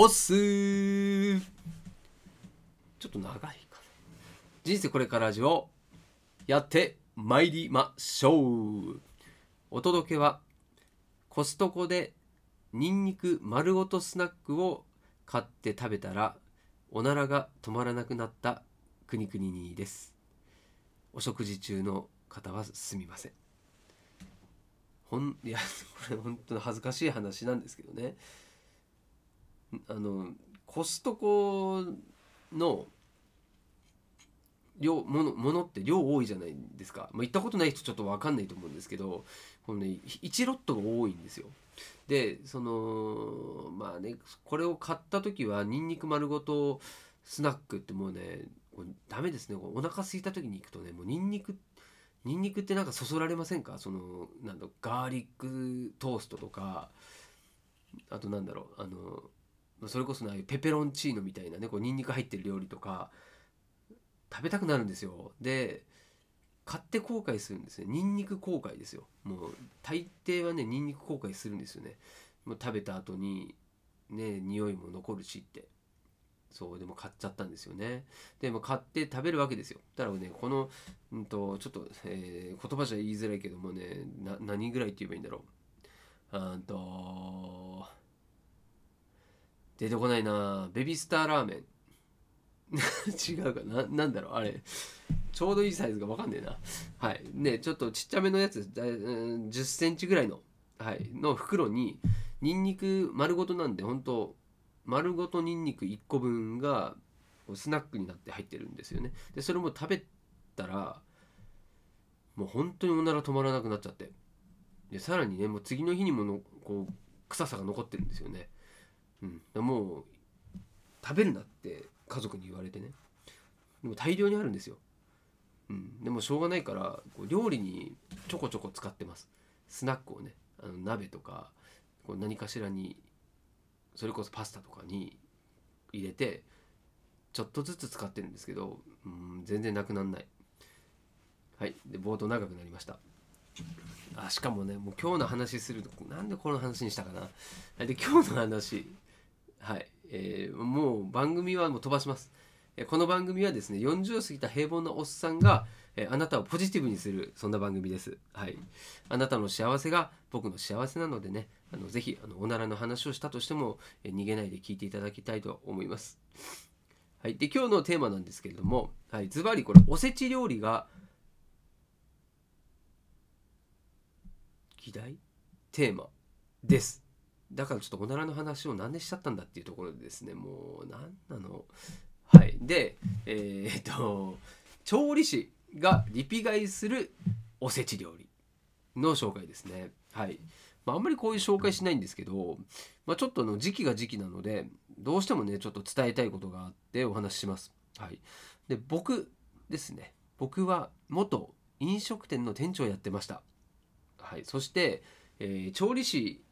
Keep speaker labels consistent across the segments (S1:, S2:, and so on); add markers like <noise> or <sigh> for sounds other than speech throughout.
S1: おす。ちょっと長いかな人生これからラジオやってまいりましょう。お届けはコストコでニンニク丸ごとスナックを買って食べたらおならが止まらなくなったくにくににです。お食事中の方はすみません。ほんいや <laughs> これ本当に恥ずかしい話なんですけどね。あのコストコの量ものものって量多いじゃないですか、まあ、行ったことない人ちょっと分かんないと思うんですけどこの、ね、1ロットが多いんですよ。でそのまあねこれを買った時はニンニク丸ごとスナックってもうねダメですね。お腹空いた時に行くとねもうニンニクニンニクってなんかそそられませんか？そのなんだガーリックトーストとかあとなんだろうあのそれこそああいうペペロンチーノみたいなねこうニンニク入ってる料理とか食べたくなるんですよ。で買って後悔するんですね。ニンニク後悔ですよ。もう大抵はねニンニク後悔するんですよね。もう食べた後にね匂いも残るしって。そうでも買っちゃったんですよね。でも買って食べるわけですよ。だからねこの、うんと、ちょっと、えー、言葉じゃ言いづらいけどもね何ぐらいって言えばいいんだろう。うんと出てこないな。ベビースターラーメン。<laughs> 違うか。ななんだろう。あれちょうどいいサイズが分かんねえな。はい。ねちょっとちっちゃめのやつ1 0センチぐらいの,、はい、の袋にニンニク丸ごとなんで本当丸ごとニンニク1個分がスナックになって入ってるんですよね。でそれも食べたらもう本当におなら止まらなくなっちゃって。でさらにねもう次の日にものこう臭さが残ってるんですよね、うん、もう食べるなって家族に言われてね。でも大量にあるんですよ、うん、でもしょうがないからこう料理にちょこちょこ使ってます。スナックをねあの鍋とかこう何かしらにそれこそパスタとかに入れてちょっとずつ使ってるんですけど、うん、全然なくなんない。はい。で冒頭長くなりました。あしかもねもう今日の話するとなんでこの話にしたかな。で今日の話はいえー、もう番組はもう飛ばします。えこの番組はですね40を過ぎた平凡なおっさんが、えあなたをポジティブにするそんな番組です。はい、あなたの幸せが僕の幸せなのでねあのぜひあのおならの話をしたとしても、え逃げないで聞いていただきたいと思います。はい、で今日のテーマなんですけれども、はい、ズバリこれおせち料理が議題？テーマです。だからちょっとおならの話を何でしちゃったんだっていうところでですねもう何なの？はい。でえー、っと調理師がリピ買いするおせち料理の紹介ですね。はい、まあ、あんまりこういう紹介しないんですけど、まあ、ちょっとの時期が時期なのでどうしてもねちょっと伝えたいことがあってお話しします。はい。で僕ですね。僕は元飲食店の店長やってました。はい。そして、えー、調理師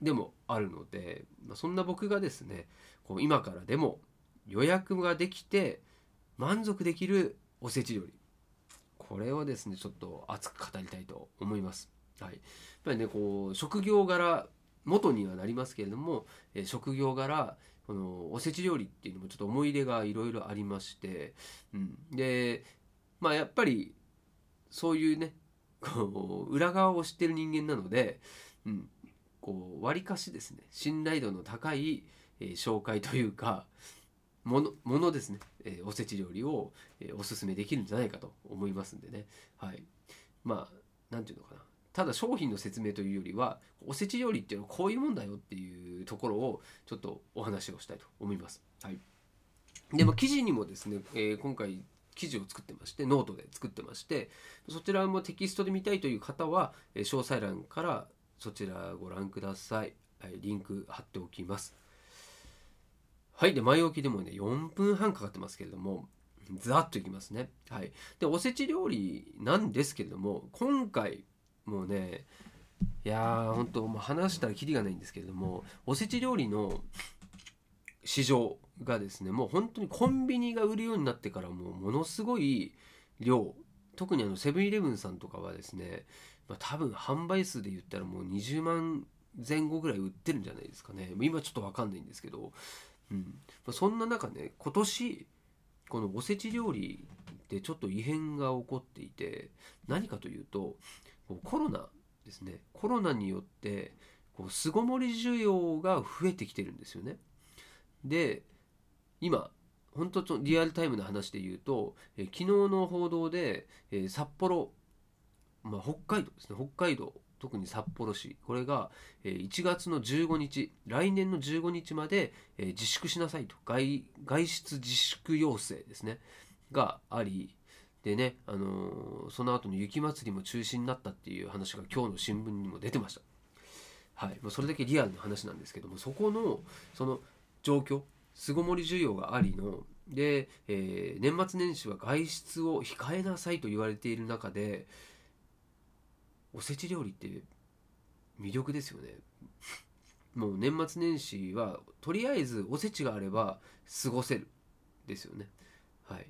S1: でもあるので、まあ、そんな僕がですねこう今からでも予約ができて満足できるおせち料理。これをですねちょっと熱く語りたいと思います。はい、やっぱりねこう職業柄元にはなりますけれども、え職業柄このおせち料理っていうのもちょっと思い入れがいろいろありまして、うん、でまあやっぱりそういうねこう裏側を知ってる人間なので、うん、こう割かしですね信頼度の高い、えー、紹介というかものものですね、えー、おせち料理を、えー、おすすめできるんじゃないかと思いますんでね。はい。まあ何て言うのかな。ただ商品の説明というよりはおせち料理っていうのはこういうもんだよっていうところをちょっとお話をしたいと思います。はい、でも記事にもですね、えー、今回記事を作ってましてノートで作ってましてそちらもテキストで見たいという方は、えー、詳細欄からそちらご覧ください。はい、リンク貼っておきます。はい。で、前置きでもね、4分半かかってますけれども、ざっといきますね。はい。で、おせち料理なんですけれども、今回、もうね、いやー、ほんと、もう話したらきりがないんですけれども、おせち料理の市場がですね、もう本当にコンビニが売るようになってからもうものすごい量、特にあのセブンイレブンさんとかはですね、まあ、多分販売数で言ったらもう20万前後ぐらい売ってるんじゃないですかね。今ちょっと分かんないんですけど、うん。まあ、そんな中ね今年このおせち料理でちょっと異変が起こっていて何かというとコロナですね。コロナによってこう巣ごもり需要が増えてきてるんですよね。で今本当とリアルタイムな話で言うと、え昨日の報道で、え、札幌、まあ、北海道ですね。北海道特に札幌市。これが1月の15日来年の15日まで自粛しなさいと。外出自粛要請ですね。がありでね、あのー、その後の雪まつりも中止になったっていう話が今日の新聞にも出てました。はい、もうそれだけリアルな話なんですけどもそこのその状況巣ごもり需要がありので、えー、年末年始は外出を控えなさいと言われている中でおせち料理って魅力ですよね <laughs> もう年末年始はとりあえずおせちがあれば過ごせるですよねはい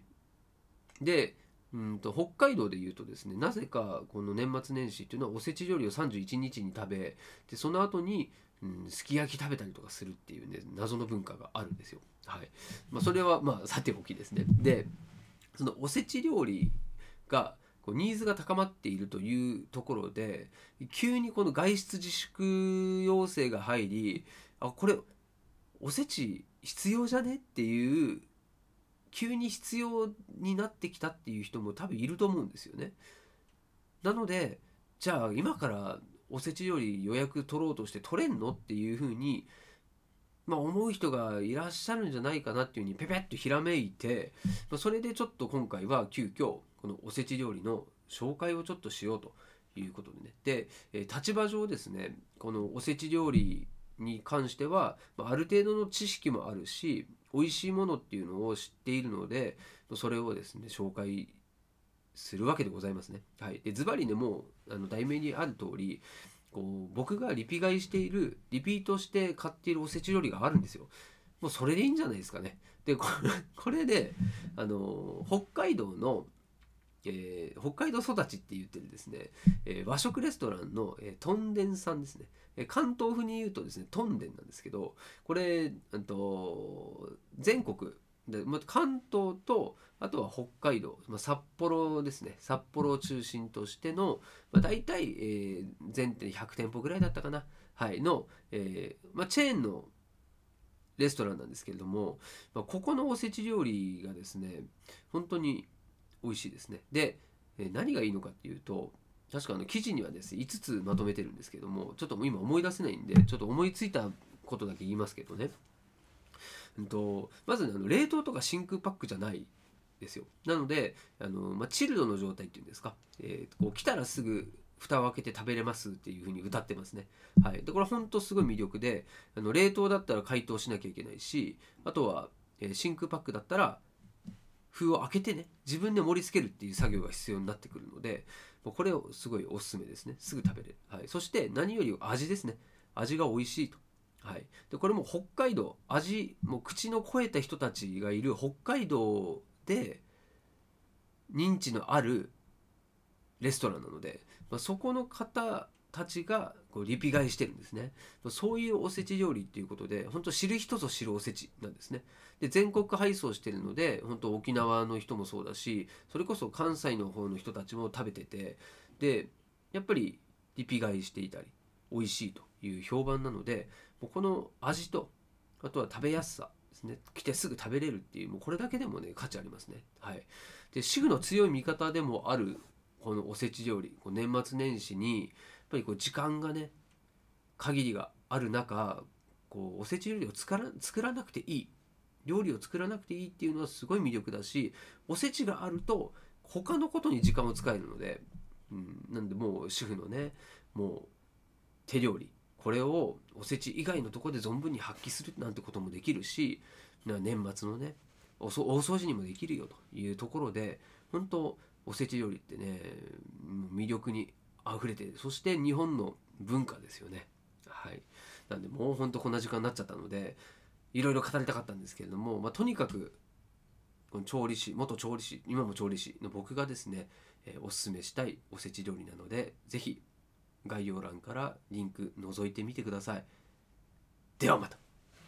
S1: でうんと北海道でいうとですねなぜかこの年末年始っていうのはおせち料理を31日に食べでその後にうん、すき焼き食べたりとかするっていうね謎の文化があるんですよ。はいまあ、それはまあさておきですね。でそのおせち料理がこうニーズが高まっているというところで急にこの外出自粛要請が入りあこれおせち必要じゃねっていう急に必要になってきたっていう人も多分いると思うんですよね。なのでじゃあ今からおせち料理予約取ろうとして取れんのっていうふうに、まあ、思う人がいらっしゃるんじゃないかなっていうふうにペペッとひらめいて、まあ、それでちょっと今回は急遽このおせち料理の紹介をちょっとしようということでねで、え立場上ですねこのおせち料理に関してはある程度の知識もあるし美味しいものっていうのを知っているのでそれをですね紹介するわけでございますね。はい、でズバリねもうあの題名にある通りこう僕がリピ買いしているリピートして買っているおせち料理があるんですよ。もうそれでいいんじゃないですかね。でこれこれであの北海道のえー、北海道育ちって言ってるですね、えー、和食レストランの、えー、トンデンさんですね、え関東風に言うとですねトンデンなんですけどこれと全国で、ま関東とあとは北海道、ま、札幌ですね。札幌を中心としての、まあ、大体、えー、全店100店舗ぐらいだったかな、はい、の、えーま、チェーンのレストランなんですけれども、ま、ここのおせち料理がですね本当に美味しいですね。で、え、何がいいのかっていうと確かあの記事にはですね5つまとめてるんですけどもちょっともう今思い出せないんでちょっと思いついたことだけ言いますけどね。うんと、まず、ね、あの冷凍とか真空パックじゃないですよ。なのであの、まあ、チルドの状態っていうんですか、えー、こう来たらすぐ蓋を開けて食べれますっていう風に歌ってますね。はい、でこれ本当すごい魅力であの冷凍だったら解凍しなきゃいけないしあとは、えー、真空パックだったら封を開けてね自分で盛り付けるっていう作業が必要になってくるのでこれをすごいおすすめですね。すぐ食べれる、はい、そして何より味ですね。味が美味しいと。はい、でこれも北海道味もう口の肥えた人たちがいる北海道で認知のあるレストランなので、まあ、そこの方たちがこうリピ買いしてるんですね。そういうおせち料理っていうことで本当知る人ぞ知るおせちなんですね。で全国配送してるので本当沖縄の人もそうだしそれこそ関西の方の人たちも食べててでやっぱりリピ買いしていたり美味しいという評判なのでもうこの味とあとは食べやすさですね。来てすぐ食べれるっていうもうこれだけでもね価値ありますね。はい。で主婦の強い味方でもあるこのおせち料理年末年始にぱりこう時間がね限りがある中こうおせち料理を作ら作らなくていい料理を作らなくていいっていうのはすごい魅力だしおせちがあると他のことに時間を使えるので、うん、なんでもう主婦のねもう手料理これをおせち以外のとこで存分に発揮するなんてこともできるし年末のねお掃除にもできるよというところで本当おせち料理ってね魅力にあふれてそして日本の文化ですよね。はい。なんでもうほんとこんな時間になっちゃったのでいろいろ語りたかったんですけれども、まあ、とにかくこの調理師元調理師今も調理師の僕がですね、えー、おすすめしたいおせち料理なので是非概要欄からリンク覗いてみてください。ではまた。